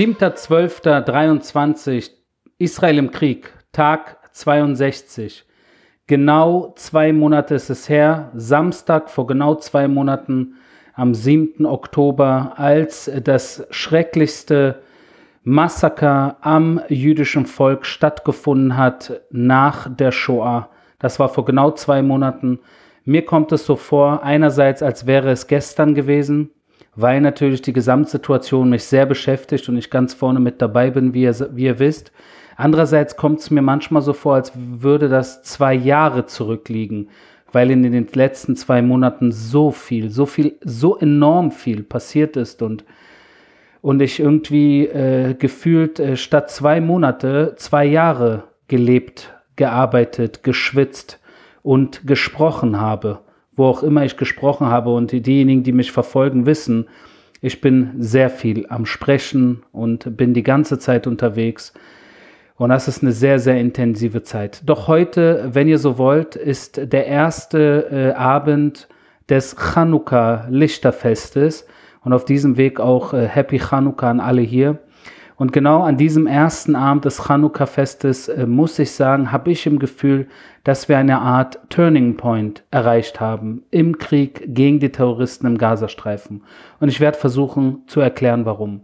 7.12.23 Israel im Krieg, Tag 62. Genau zwei Monate ist es her, Samstag vor genau zwei Monaten, am 7. Oktober, als das schrecklichste Massaker am jüdischen Volk stattgefunden hat nach der Shoah. Das war vor genau zwei Monaten. Mir kommt es so vor, einerseits, als wäre es gestern gewesen, weil natürlich die Gesamtsituation mich sehr beschäftigt und ich ganz vorne mit dabei bin, wie ihr, wie ihr wisst. Andererseits kommt es mir manchmal so vor, als würde das zwei Jahre zurückliegen, weil in den letzten zwei Monaten so viel, so viel, so enorm viel passiert ist und, und ich irgendwie äh, gefühlt äh, statt zwei Monate zwei Jahre gelebt, gearbeitet, geschwitzt und gesprochen habe wo auch immer ich gesprochen habe und diejenigen, die mich verfolgen, wissen, ich bin sehr viel am Sprechen und bin die ganze Zeit unterwegs. Und das ist eine sehr, sehr intensive Zeit. Doch heute, wenn ihr so wollt, ist der erste äh, Abend des Chanukka-Lichterfestes. Und auf diesem Weg auch äh, Happy Chanukka an alle hier. Und genau an diesem ersten Abend des Chanukka-Festes, äh, muss ich sagen, habe ich im Gefühl, dass wir eine Art Turning Point erreicht haben im Krieg gegen die Terroristen im Gazastreifen. Und ich werde versuchen zu erklären, warum.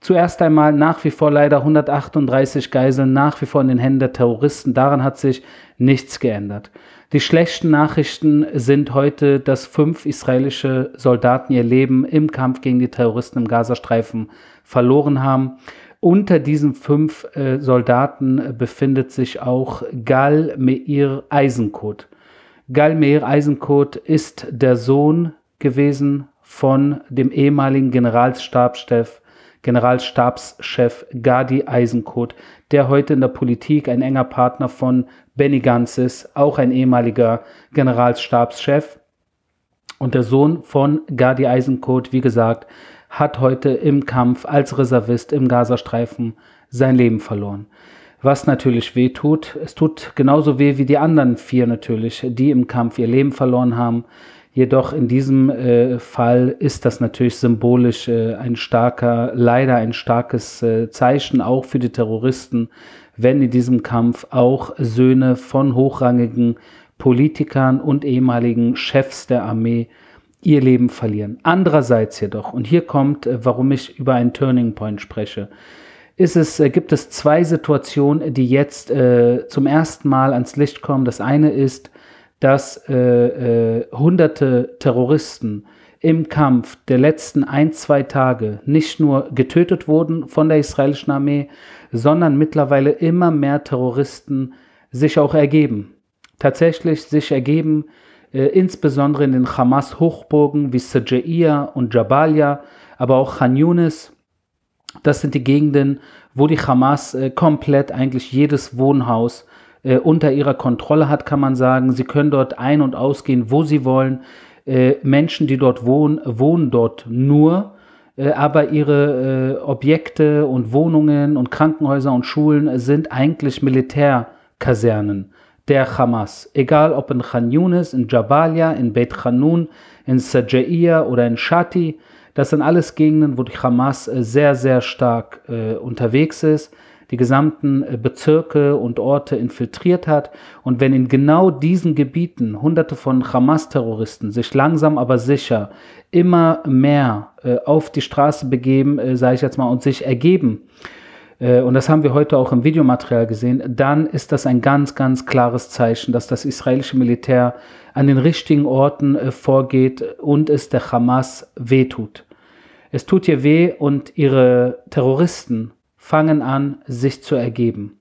Zuerst einmal nach wie vor leider 138 Geiseln nach wie vor in den Händen der Terroristen. Daran hat sich nichts geändert. Die schlechten Nachrichten sind heute, dass fünf israelische Soldaten ihr Leben im Kampf gegen die Terroristen im Gazastreifen verloren haben. Unter diesen fünf äh, Soldaten äh, befindet sich auch Gal Meir Eisenkot. Gal Meir Eisenkot ist der Sohn gewesen von dem ehemaligen Generalstabschef, Generalstabschef Gadi Eisenkot, der heute in der Politik ein enger Partner von Benny Gantz ist, auch ein ehemaliger Generalstabschef. Und der Sohn von Gadi Eisenkot, wie gesagt, hat heute im Kampf als Reservist im Gazastreifen sein Leben verloren. Was natürlich weh tut. Es tut genauso weh wie die anderen vier natürlich, die im Kampf ihr Leben verloren haben. Jedoch in diesem äh, Fall ist das natürlich symbolisch äh, ein starker, leider ein starkes äh, Zeichen auch für die Terroristen, wenn in diesem Kampf auch Söhne von hochrangigen Politikern und ehemaligen Chefs der Armee ihr Leben verlieren. Andererseits jedoch, und hier kommt, äh, warum ich über einen Turning Point spreche, ist es, äh, gibt es zwei Situationen, die jetzt äh, zum ersten Mal ans Licht kommen. Das eine ist, dass äh, äh, hunderte Terroristen im Kampf der letzten ein, zwei Tage nicht nur getötet wurden von der israelischen Armee, sondern mittlerweile immer mehr Terroristen sich auch ergeben. Tatsächlich sich ergeben, insbesondere in den Hamas-Hochburgen wie Sajaiya und Jabalia, aber auch Khan Yunis. Das sind die Gegenden, wo die Hamas äh, komplett eigentlich jedes Wohnhaus äh, unter ihrer Kontrolle hat, kann man sagen. Sie können dort ein- und ausgehen, wo sie wollen. Äh, Menschen, die dort wohnen, wohnen dort nur, äh, aber ihre äh, Objekte und Wohnungen und Krankenhäuser und Schulen sind eigentlich Militärkasernen der Hamas. Egal ob in Khan Yunis, in Jabalia, in Beit Khanun, in Sajaiya oder in Shati. Das sind alles Gegenden, wo die Hamas äh, sehr, sehr stark äh, unterwegs ist, die gesamten äh, Bezirke und Orte infiltriert hat. Und wenn in genau diesen Gebieten hunderte von Hamas-Terroristen sich langsam aber sicher immer mehr äh, auf die Straße begeben, äh, sage ich jetzt mal, und sich ergeben, und das haben wir heute auch im Videomaterial gesehen, dann ist das ein ganz, ganz klares Zeichen, dass das israelische Militär an den richtigen Orten äh, vorgeht und es der Hamas wehtut. Es tut ihr weh und ihre Terroristen fangen an, sich zu ergeben.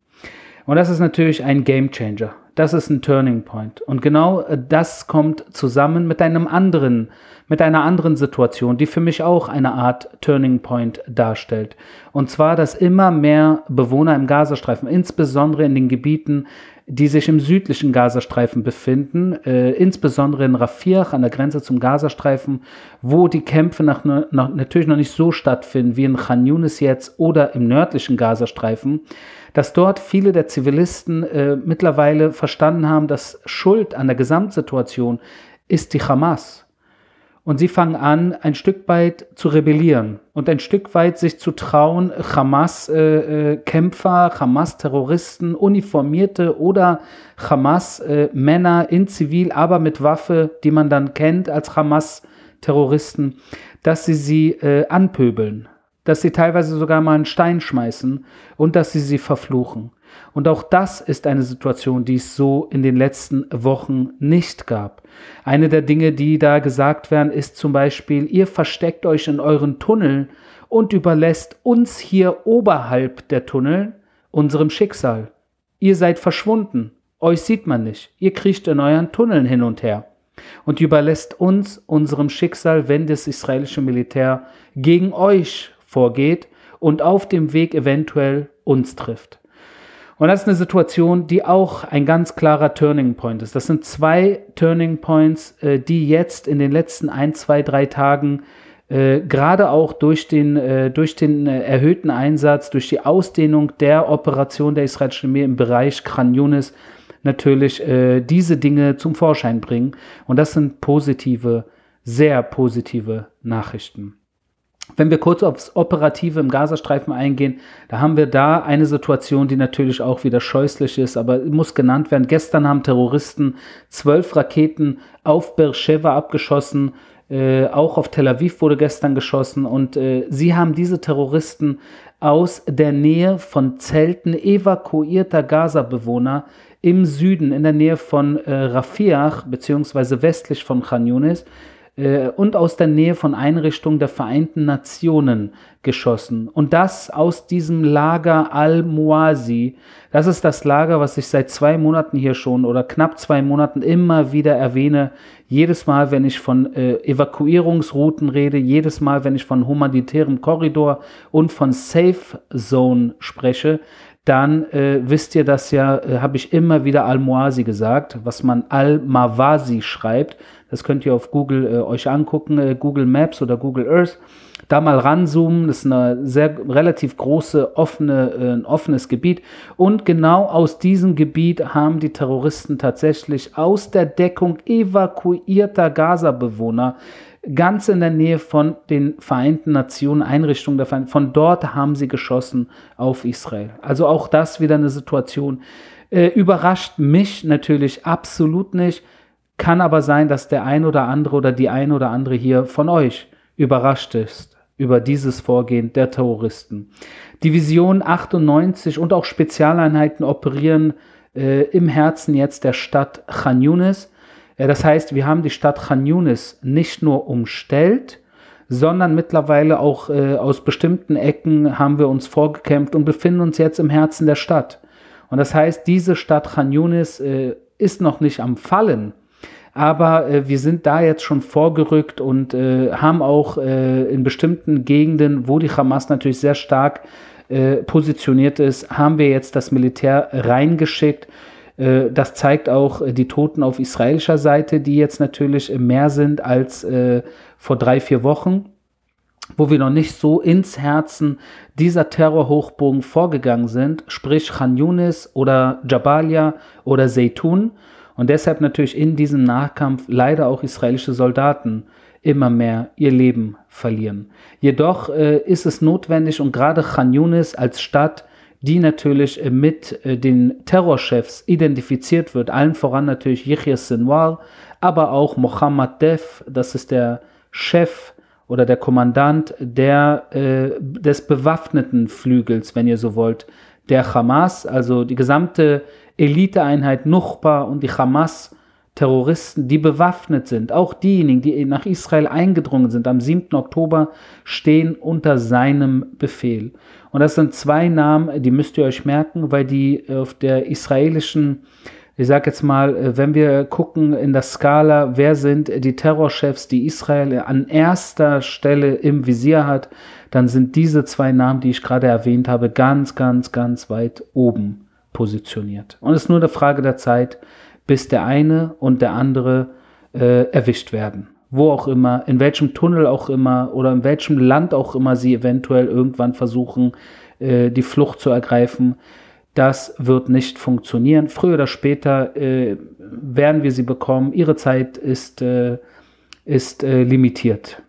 Und das ist natürlich ein Game Changer. Das ist ein Turning Point. Und genau äh, das kommt zusammen mit einem anderen mit einer anderen Situation, die für mich auch eine Art Turning Point darstellt. Und zwar, dass immer mehr Bewohner im Gazastreifen, insbesondere in den Gebieten, die sich im südlichen Gazastreifen befinden, äh, insbesondere in Rafah an der Grenze zum Gazastreifen, wo die Kämpfe nach, nach, natürlich noch nicht so stattfinden wie in Khan Yunis jetzt oder im nördlichen Gazastreifen, dass dort viele der Zivilisten äh, mittlerweile verstanden haben, dass Schuld an der Gesamtsituation ist die Hamas Und sie fangen an, ein Stück weit zu rebellieren und ein Stück weit sich zu trauen, Hamas-Kämpfer, äh, Hamas-Terroristen, Uniformierte oder Hamas-Männer in Zivil, aber mit Waffe, die man dann kennt als Hamas-Terroristen, dass sie sie äh, anpöbeln, dass sie teilweise sogar mal einen Stein schmeißen und dass sie sie verfluchen. Und auch das ist eine Situation, die es so in den letzten Wochen nicht gab. Eine der Dinge, die da gesagt werden, ist zum Beispiel, ihr versteckt euch in euren Tunneln und überlässt uns hier oberhalb der Tunnel unserem Schicksal. Ihr seid verschwunden, euch sieht man nicht, ihr kriecht in euren Tunneln hin und her und überlässt uns unserem Schicksal, wenn das israelische Militär gegen euch vorgeht und auf dem Weg eventuell uns trifft. Und das ist eine Situation, die auch ein ganz klarer Turning Point ist. Das sind zwei Turning Points, äh, die jetzt in den letzten ein, zwei, drei Tagen äh, gerade auch durch den, äh, durch den äh, erhöhten Einsatz, durch die Ausdehnung der Operation der israelischen Armee im Bereich Khan Yunis natürlich äh, diese Dinge zum Vorschein bringen. Und das sind positive, sehr positive Nachrichten. Wenn wir kurz aufs Operative im Gazastreifen eingehen, da haben wir da eine Situation, die natürlich auch wieder scheußlich ist, aber muss genannt werden. Gestern haben Terroristen zwölf Raketen auf Beersheba abgeschossen. Äh, auch auf Tel Aviv wurde gestern geschossen und äh, sie haben diese Terroristen aus der Nähe von Zelten evakuierter Gaza-Bewohner im Süden, in der Nähe von äh, Rafiach, beziehungsweise westlich von Khan Yunis, äh, und aus der Nähe von Einrichtungen der Vereinten Nationen geschossen. Und das aus diesem Lager Al-Muazi. Das ist das Lager, was ich seit zwei Monaten hier schon oder knapp zwei Monaten immer wieder erwähne. Jedes Mal, wenn ich von äh, Evakuierungsrouten rede, jedes Mal, wenn ich von humanitärem Korridor und von Safe Zone spreche, dann äh, wisst ihr das ja, äh, habe ich immer wieder Al-Muazi gesagt, was man Al-Mawasi schreibt. Das könnt ihr auf Google äh, euch angucken, äh, Google Maps oder Google Earth. Da mal ranzoomen, das ist eine sehr relativ große, offene, äh, ein offenes Gebiet. Und genau aus diesem Gebiet haben die Terroristen tatsächlich aus der Deckung evakuierter Gaza-Bewohner ganz in der Nähe von den Vereinten Nationen, Einrichtungen der Vereinten, von dort haben sie geschossen auf Israel. Also auch das wieder eine Situation. Äh, überrascht mich natürlich absolut nicht, kann aber sein, dass der ein oder andere oder die ein oder andere hier von euch überrascht ist über dieses Vorgehen der Terroristen. Division 98 und auch Spezialeinheiten operieren äh, im Herzen jetzt der Stadt Khan Yunis ja, das heißt, wir haben die Stadt Khan Yunis nicht nur umstellt, sondern mittlerweile auch äh, aus bestimmten Ecken haben wir uns vorgekämpft und befinden uns jetzt im Herzen der Stadt. Und das heißt, diese Stadt Khan Yunis äh, ist noch nicht am Fallen, aber äh, wir sind da jetzt schon vorgerückt und äh, haben auch äh, in bestimmten Gegenden, wo die Hamas natürlich sehr stark äh, positioniert ist, haben wir jetzt das Militär reingeschickt äh, das zeigt auch äh, die Toten auf israelischer Seite, die jetzt natürlich mehr sind als vor drei, vier Wochen, wo wir noch nicht so ins Herzen dieser Terrorhochbogen vorgegangen sind, sprich Khan Yunis oder Jabalia oder Zeytun. Und deshalb natürlich in diesem Nachkampf leider auch israelische Soldaten immer mehr ihr Leben verlieren. Jedoch äh, ist es notwendig und gerade Khan Yunis als Stadt die natürlich äh, mit äh, den Terrorchefs identifiziert wird, allen voran natürlich Yahya Sinwar, aber auch Mohammed Def, das ist der Chef oder der Kommandant der, äh, des bewaffneten Flügels, wenn ihr so wollt, der Hamas, also die gesamte Eliteeinheit Nuchba und die Hamas Terroristen, die bewaffnet sind, auch diejenigen, die nach Israel eingedrungen sind am 7. Oktober, stehen unter seinem Befehl. Und das sind zwei Namen, die müsst ihr euch merken, weil die auf der israelischen, ich sag jetzt mal, wenn wir gucken in der Skala, wer sind die Terrorchefs, die Israel an erster Stelle im Visier hat, dann sind diese zwei Namen, die ich gerade erwähnt habe, ganz, ganz, ganz weit oben positioniert. Und es ist nur eine Frage der Zeit, bis der eine und der andere äh, erwischt werden. Wo auch immer, in welchem Tunnel auch immer oder in welchem Land auch immer sie eventuell irgendwann versuchen, äh, die Flucht zu ergreifen. Das wird nicht funktionieren. Früher oder später äh, werden wir sie bekommen. Ihre Zeit ist, äh, ist äh, limitiert.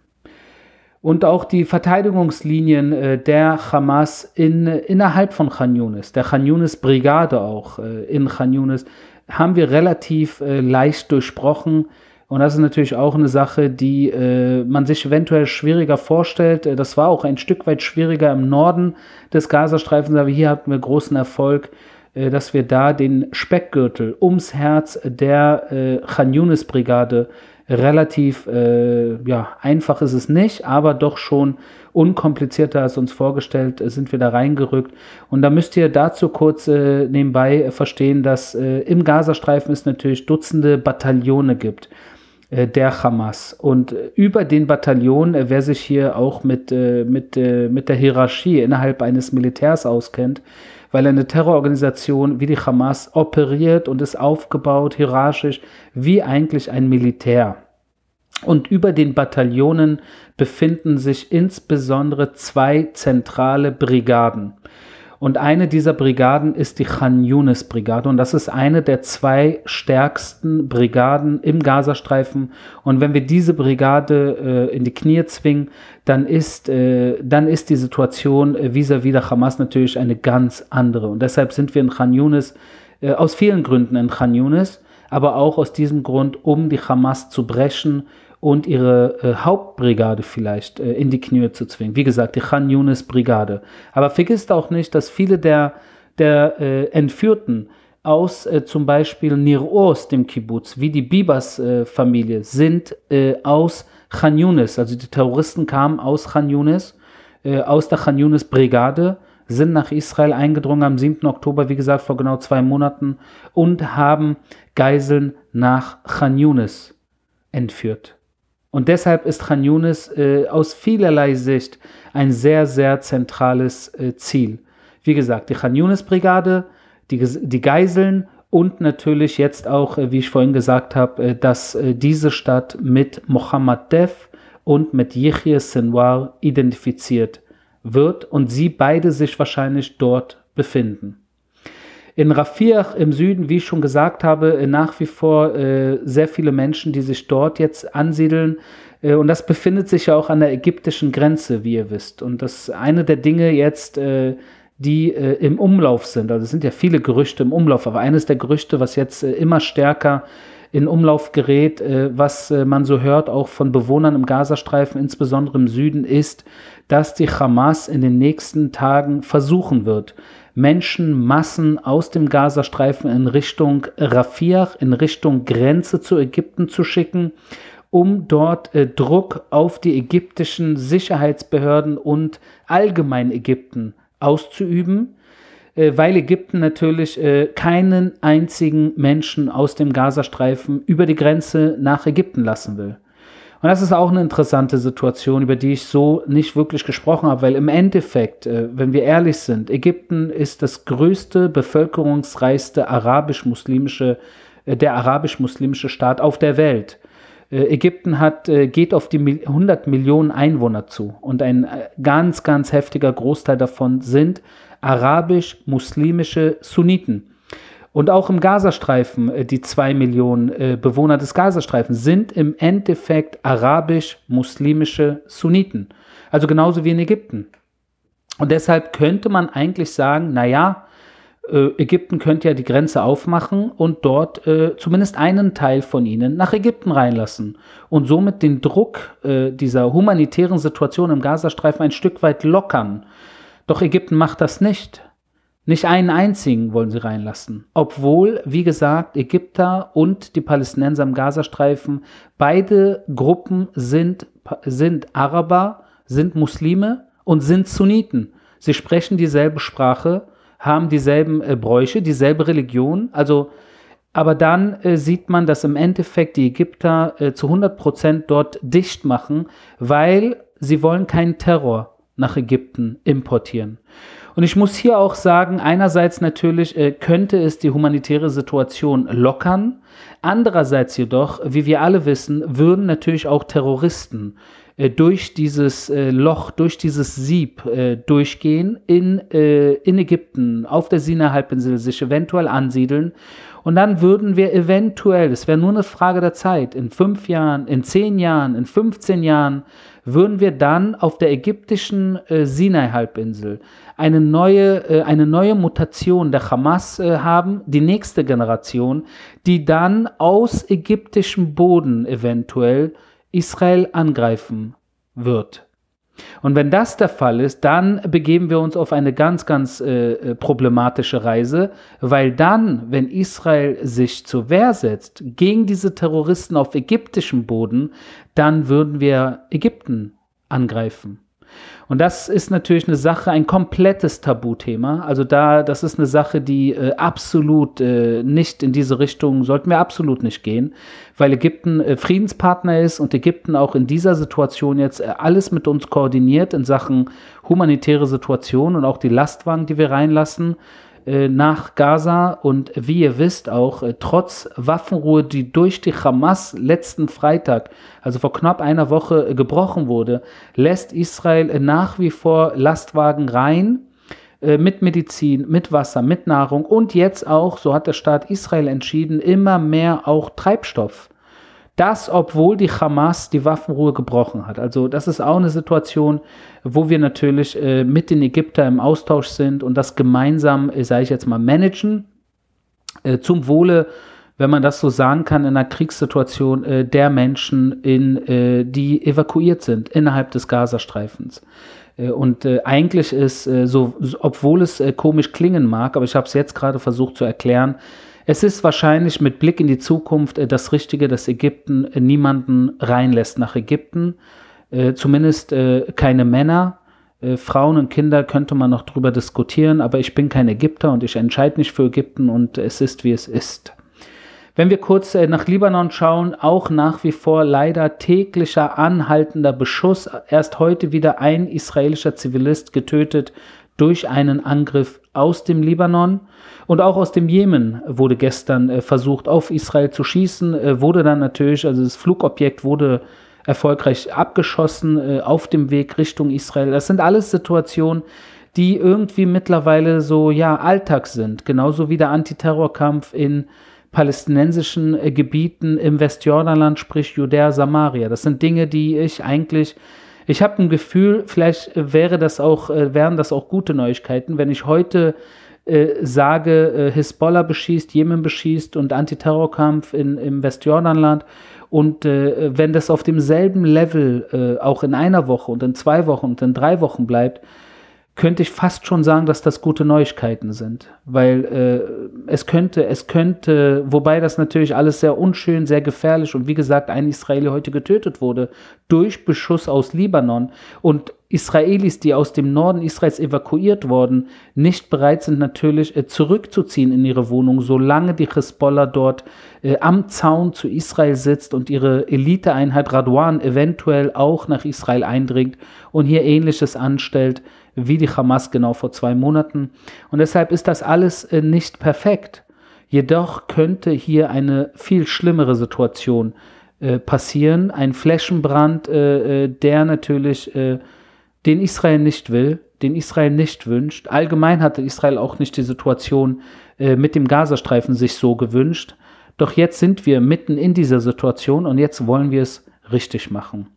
Und auch die Verteidigungslinien äh, der Hamas in, innerhalb von Khan Yunis, der Khan Yunis Brigade auch äh, in Khan Yunis, haben wir relativ äh, leicht durchbrochen. Und das ist natürlich auch eine Sache, die äh, man sich eventuell schwieriger vorstellt. Äh, das war auch ein Stück weit schwieriger im Norden des Gazastreifens, aber hier hatten wir großen Erfolg, äh, dass wir da den Speckgürtel ums Herz der äh, Khan Yunis Brigade relativ äh, ja, einfach ist es nicht, aber doch schon unkomplizierter als uns vorgestellt äh, sind wir da reingerückt. Und da müsst ihr dazu kurz äh, nebenbei verstehen, dass äh, im Gazastreifen es natürlich Dutzende Bataillone gibt der Hamas. Und äh, über den Bataillon, wer sich hier auch mit, mit, mit der Hierarchie innerhalb eines Militärs auskennt, weil eine Terrororganisation wie die Hamas operiert und ist aufgebaut hierarchisch wie eigentlich ein Militär. Und über den Bataillonen befinden sich insbesondere zwei zentrale Brigaden. Und eine dieser Brigaden ist die Khan Yunis Brigade. Und das ist eine der zwei stärksten Brigaden im Gazastreifen. Und wenn wir diese Brigade äh, in die Knie zwingen, dann ist, äh, dann ist die Situation äh, vis-à-vis der Hamas natürlich eine ganz andere. Und deshalb sind wir in Khan Yunis äh, aus vielen Gründen in Khan Yunis, aber auch aus diesem Grund, um die Hamas zu brechen und ihre äh, Hauptbrigade vielleicht äh, in die Knie zu zwingen. Wie gesagt, die Khan Yunis Brigade. Aber vergisst auch nicht, dass viele der, der äh, Entführten aus äh, zum Beispiel Nir Oz, dem Kibbutz, wie die Bibas-Familie, sind äh, aus Khan Yunis. Also die Terroristen kamen aus Khan Yunis, äh, aus der Khan Yunis Brigade sind nach Israel eingedrungen am 7. Oktober, wie gesagt, vor genau zwei Monaten und haben Geiseln nach Khan Yunis entführt. Und deshalb ist Khan Yunis äh, aus vielerlei Sicht ein sehr, sehr zentrales äh, Ziel. Wie gesagt, die Khan Yunis Brigade, die, die Geiseln und natürlich jetzt auch, äh, wie ich vorhin gesagt habe, äh, dass äh, diese Stadt mit Mohammed Def und mit Yihya Sinwar identifiziert wird und sie beide sich wahrscheinlich dort befinden. In Rafir im Süden, wie ich schon gesagt habe, äh, nach wie vor äh, sehr viele Menschen, die sich dort jetzt ansiedeln. Äh, und das befindet sich ja auch an der ägyptischen Grenze, wie ihr wisst. Und das ist eine der Dinge jetzt, äh, die äh, im Umlauf sind. Also es sind ja viele Gerüchte im Umlauf, aber eines der Gerüchte, was jetzt äh, immer stärker in Umlauf gerät, was man so hört, auch von Bewohnern im Gazastreifen, insbesondere im Süden, ist, dass die Hamas in den nächsten Tagen versuchen wird, Menschenmassen aus dem Gazastreifen in Richtung Rafah, in Richtung Grenze zu Ägypten zu schicken, um dort äh, Druck auf die ägyptischen Sicherheitsbehörden und allgemein Ägypten auszuüben, äh, weil Ägypten natürlich äh, keinen einzigen Menschen aus dem Gazastreifen über die Grenze nach Ägypten lassen will. Und das ist auch eine interessante Situation, über die ich so nicht wirklich gesprochen habe, weil im Endeffekt, äh, wenn wir ehrlich sind, Ägypten ist das größte, bevölkerungsreichste arabisch-muslimische, äh, der arabisch-muslimische Staat auf der Welt. Äh, Ägypten hat, geht auf die 100 Millionen Einwohner zu und ein ganz, ganz heftiger Großteil davon sind arabisch-muslimische Sunniten. Und auch im Gazastreifen, äh, die zwei Millionen äh, Bewohner des Gazastreifens sind im Endeffekt arabisch-muslimische Sunniten. Also genauso wie in Ägypten. Und deshalb könnte man eigentlich sagen, naja, äh, Ägypten könnte ja die Grenze aufmachen und dort äh, zumindest einen Teil von ihnen nach Ägypten reinlassen und somit den Druck äh, dieser humanitären Situation im Gazastreifen ein Stück weit lockern. Doch Ägypten macht das nicht. Nicht einen einzigen wollen sie reinlassen. Obwohl, wie gesagt, Ägypter und die Palästinenser im Gazastreifen, beide Gruppen sind, sind Araber, sind Muslime und sind Sunniten. Sie sprechen dieselbe Sprache, haben dieselben äh, Bräuche, dieselbe Religion. Also, aber dann äh, sieht man, dass im Endeffekt die Ägypter äh, zu 100 Prozent dort dicht machen, weil sie wollen keinen Terror nach Ägypten importieren. Und ich muss hier auch sagen, einerseits natürlich äh, könnte es die humanitäre Situation lockern, Andererseits jedoch, wie wir alle wissen, würden natürlich auch Terroristen äh, durch dieses äh, Loch, durch dieses Sieb äh, durchgehen, in, äh, in Ägypten, auf der Sinai-Halbinsel sich eventuell ansiedeln. Und dann würden wir eventuell, es wäre nur eine Frage der Zeit, in fünf Jahren, in zehn Jahren, in 15 Jahren, würden wir dann auf der ägyptischen äh, Sinai-Halbinsel eine neue, äh, eine neue Mutation der Hamas äh, haben, die nächste Generation, die dann aus ägyptischem Boden eventuell Israel angreifen wird. Und wenn das der Fall ist, dann begeben wir uns auf eine ganz, ganz äh, äh, problematische Reise, weil dann, wenn Israel sich zur Wehr setzt gegen diese Terroristen auf ägyptischem Boden, dann würden wir Ägypten angreifen. Und das ist natürlich eine Sache, ein komplettes Tabuthema. Also da, das ist eine Sache, die äh, absolut äh, nicht in diese Richtung, sollten wir absolut nicht gehen, weil Ägypten äh, Friedenspartner ist und Ägypten auch in dieser Situation jetzt äh, alles mit uns koordiniert in Sachen humanitäre Situation und auch die Lastwagen, die wir reinlassen nach Gaza und wie ihr wisst auch, äh, trotz Waffenruhe, die durch die Hamas letzten Freitag, also vor knapp einer Woche, äh, gebrochen wurde, lässt Israel nach wie vor Lastwagen rein mit Medizin, mit Wasser, mit Nahrung. Und jetzt auch, so hat der Staat Israel entschieden, immer mehr auch Treibstoff das, obwohl die Hamas die Waffenruhe gebrochen hat. Also das ist auch eine Situation, wo wir natürlich äh, mit den Ägyptern im Austausch sind und das gemeinsam, äh, sage ich jetzt mal, managen. Äh, zum Wohle, wenn man das so sagen kann, in einer Kriegssituation äh, der Menschen, in, äh, die evakuiert sind innerhalb des Gazastreifens. Äh, und eigentlich ist so, obwohl es komisch klingen mag, aber ich habe es jetzt gerade versucht zu erklären, es ist wahrscheinlich mit Blick in die Zukunft äh, das Richtige, dass Ägypten äh, niemanden reinlässt nach Ägypten, äh, zumindest keine Männer. Frauen und Kinder könnte man noch drüber diskutieren, aber ich bin kein Ägypter und ich entscheide nicht für Ägypten und es ist, wie es ist. Wenn wir kurz nach Libanon schauen, auch nach wie vor leider täglicher anhaltender Beschuss. Erst heute wieder ein israelischer Zivilist getötet durch einen Angriff aus dem Libanon. Und auch aus dem Jemen wurde gestern äh, versucht, auf Israel zu schießen, äh, wurde dann natürlich, also das Flugobjekt wurde erfolgreich abgeschossen äh, auf dem Weg Richtung Israel. Das sind alles Situationen, die irgendwie mittlerweile so, ja, Alltag sind. Genauso wie der Antiterrorkampf in palästinensischen Gebieten im Westjordanland, sprich Judäa, Samaria. Das sind Dinge, die ich eigentlich ich habe ein Gefühl, vielleicht wäre das auch, äh, wären das auch gute Neuigkeiten, wenn ich heute äh, sage, äh, Hisbollah beschießt, Jemen beschießt und Antiterrorkampf in, im Westjordanland. Und äh, wenn das auf demselben Level äh, auch in einer Woche und in zwei Wochen und in drei Wochen bleibt, könnte ich fast schon sagen, dass das gute Neuigkeiten sind. Weil äh, es könnte, es könnte, wobei das natürlich alles sehr unschön, sehr gefährlich und wie gesagt, ein Israeli heute getötet wurde durch Beschuss aus Libanon und Israelis, die aus dem Norden Israels evakuiert wurden, nicht bereit sind natürlich äh, zurückzuziehen in ihre Wohnung, solange die Hezbollah dort äh, am Zaun zu Israel sitzt und ihre Eliteeinheit Radwan eventuell auch nach Israel eindringt und hier ähnliches anstellt wie die Hamas genau vor zwei Monaten. Und deshalb ist das alles äh, nicht perfekt. Jedoch könnte hier eine viel schlimmere Situation äh, passieren. Ein Flächenbrand, äh, der natürlich, den Israel nicht will, den Israel nicht wünscht. Allgemein hatte Israel auch nicht die Situation mit dem Gazastreifen sich so gewünscht. Doch jetzt sind wir mitten in dieser Situation und jetzt wollen wir es richtig machen.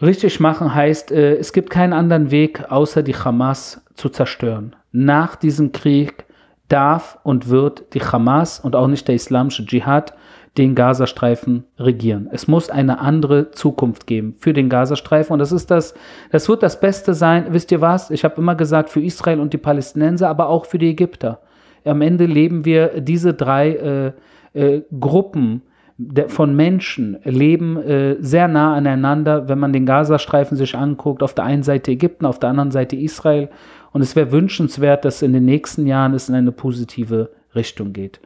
Richtig machen heißt, äh, es gibt keinen anderen Weg, außer die Hamas zu zerstören. Nach diesem Krieg darf und wird die Hamas und auch nicht der islamische Dschihad den Gazastreifen regieren. Es muss eine andere Zukunft geben für den Gazastreifen und das ist das, das wird das Beste sein. Wisst ihr was? Ich habe immer gesagt für Israel und die Palästinenser, aber auch für die Ägypter. Am Ende leben wir diese drei äh, äh, Gruppen von Menschen leben äh, sehr nah aneinander, wenn man den Gazastreifen sich anguckt. Auf der einen Seite Ägypten, auf der anderen Seite Israel. Und es wäre wünschenswert, dass in den nächsten Jahren es in eine positive Richtung geht.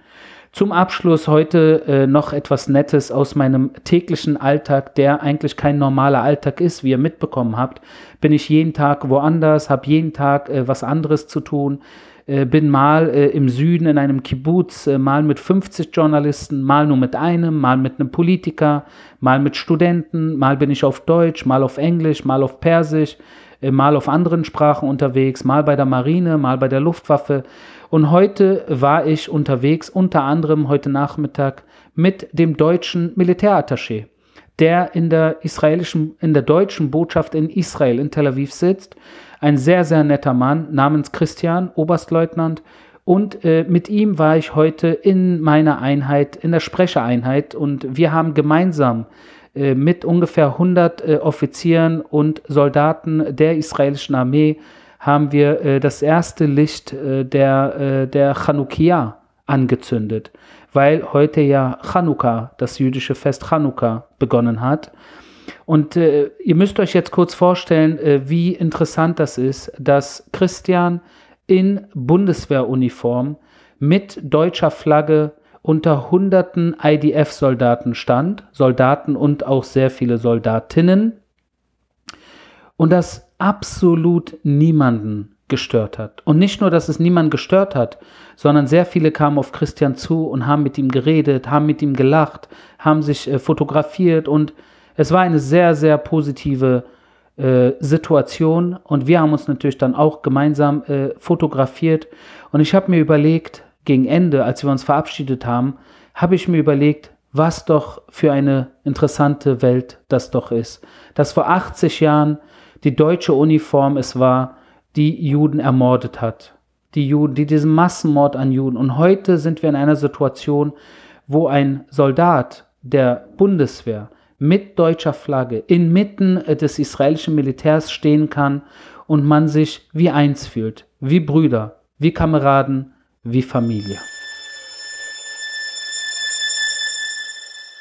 Zum Abschluss heute äh, noch etwas Nettes aus meinem täglichen Alltag, der eigentlich kein normaler Alltag ist, wie ihr mitbekommen habt. Bin ich jeden Tag woanders, habe jeden Tag äh, was anderes zu tun. Äh, bin mal äh, im Süden in einem Kibbutz, äh, mal mit 50 Journalisten, mal nur mit einem, mal mit einem Politiker, mal mit Studenten, mal bin ich auf Deutsch, mal auf Englisch, mal auf Persisch, mal auf anderen Sprachen unterwegs, mal bei der Marine, mal bei der Luftwaffe. Und heute war ich unterwegs, unter anderem heute Nachmittag mit dem deutschen Militärattaché, der in der israelischen, in der deutschen Botschaft in Israel in Tel Aviv sitzt ein sehr, sehr netter Mann namens Christian, Oberstleutnant. Und äh, mit ihm war ich heute in meiner Einheit, in der Sprechereinheit. Und wir haben gemeinsam äh, mit ungefähr 100 äh, Offizieren und Soldaten der israelischen Armee haben wir äh, das erste Licht äh, der, äh, der Chanukia angezündet, weil heute ja Chanukka, das jüdische Fest Chanukka, begonnen hat. Und äh, ihr müsst euch jetzt kurz vorstellen, äh, wie interessant das ist, dass Christian in Bundeswehruniform mit deutscher Flagge unter hunderten IDF-Soldaten stand, Soldaten und auch sehr viele Soldatinnen, und das absolut niemanden gestört hat. Und nicht nur, dass es niemanden gestört hat, sondern sehr viele kamen auf Christian zu und haben mit ihm geredet, haben mit ihm gelacht, haben sich äh, fotografiert und es war eine sehr, sehr positive äh, Situation und wir haben uns natürlich dann auch gemeinsam äh, fotografiert und ich habe mir überlegt, gegen Ende, als wir uns verabschiedet haben, habe ich mir überlegt, was doch für eine interessante Welt das doch ist. Dass vor 80 Jahren die deutsche Uniform es war, die Juden ermordet hat. Die Juden, die diesen Massenmord an Juden. Und heute sind wir in einer Situation, wo ein Soldat der Bundeswehr mit deutscher Flagge inmitten äh, des israelischen Militärs stehen kann und man sich wie eins fühlt, wie Brüder, wie Kameraden, wie Familie.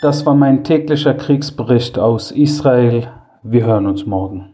Das war mein täglicher Kriegsbericht aus Israel. Wir hören uns morgen.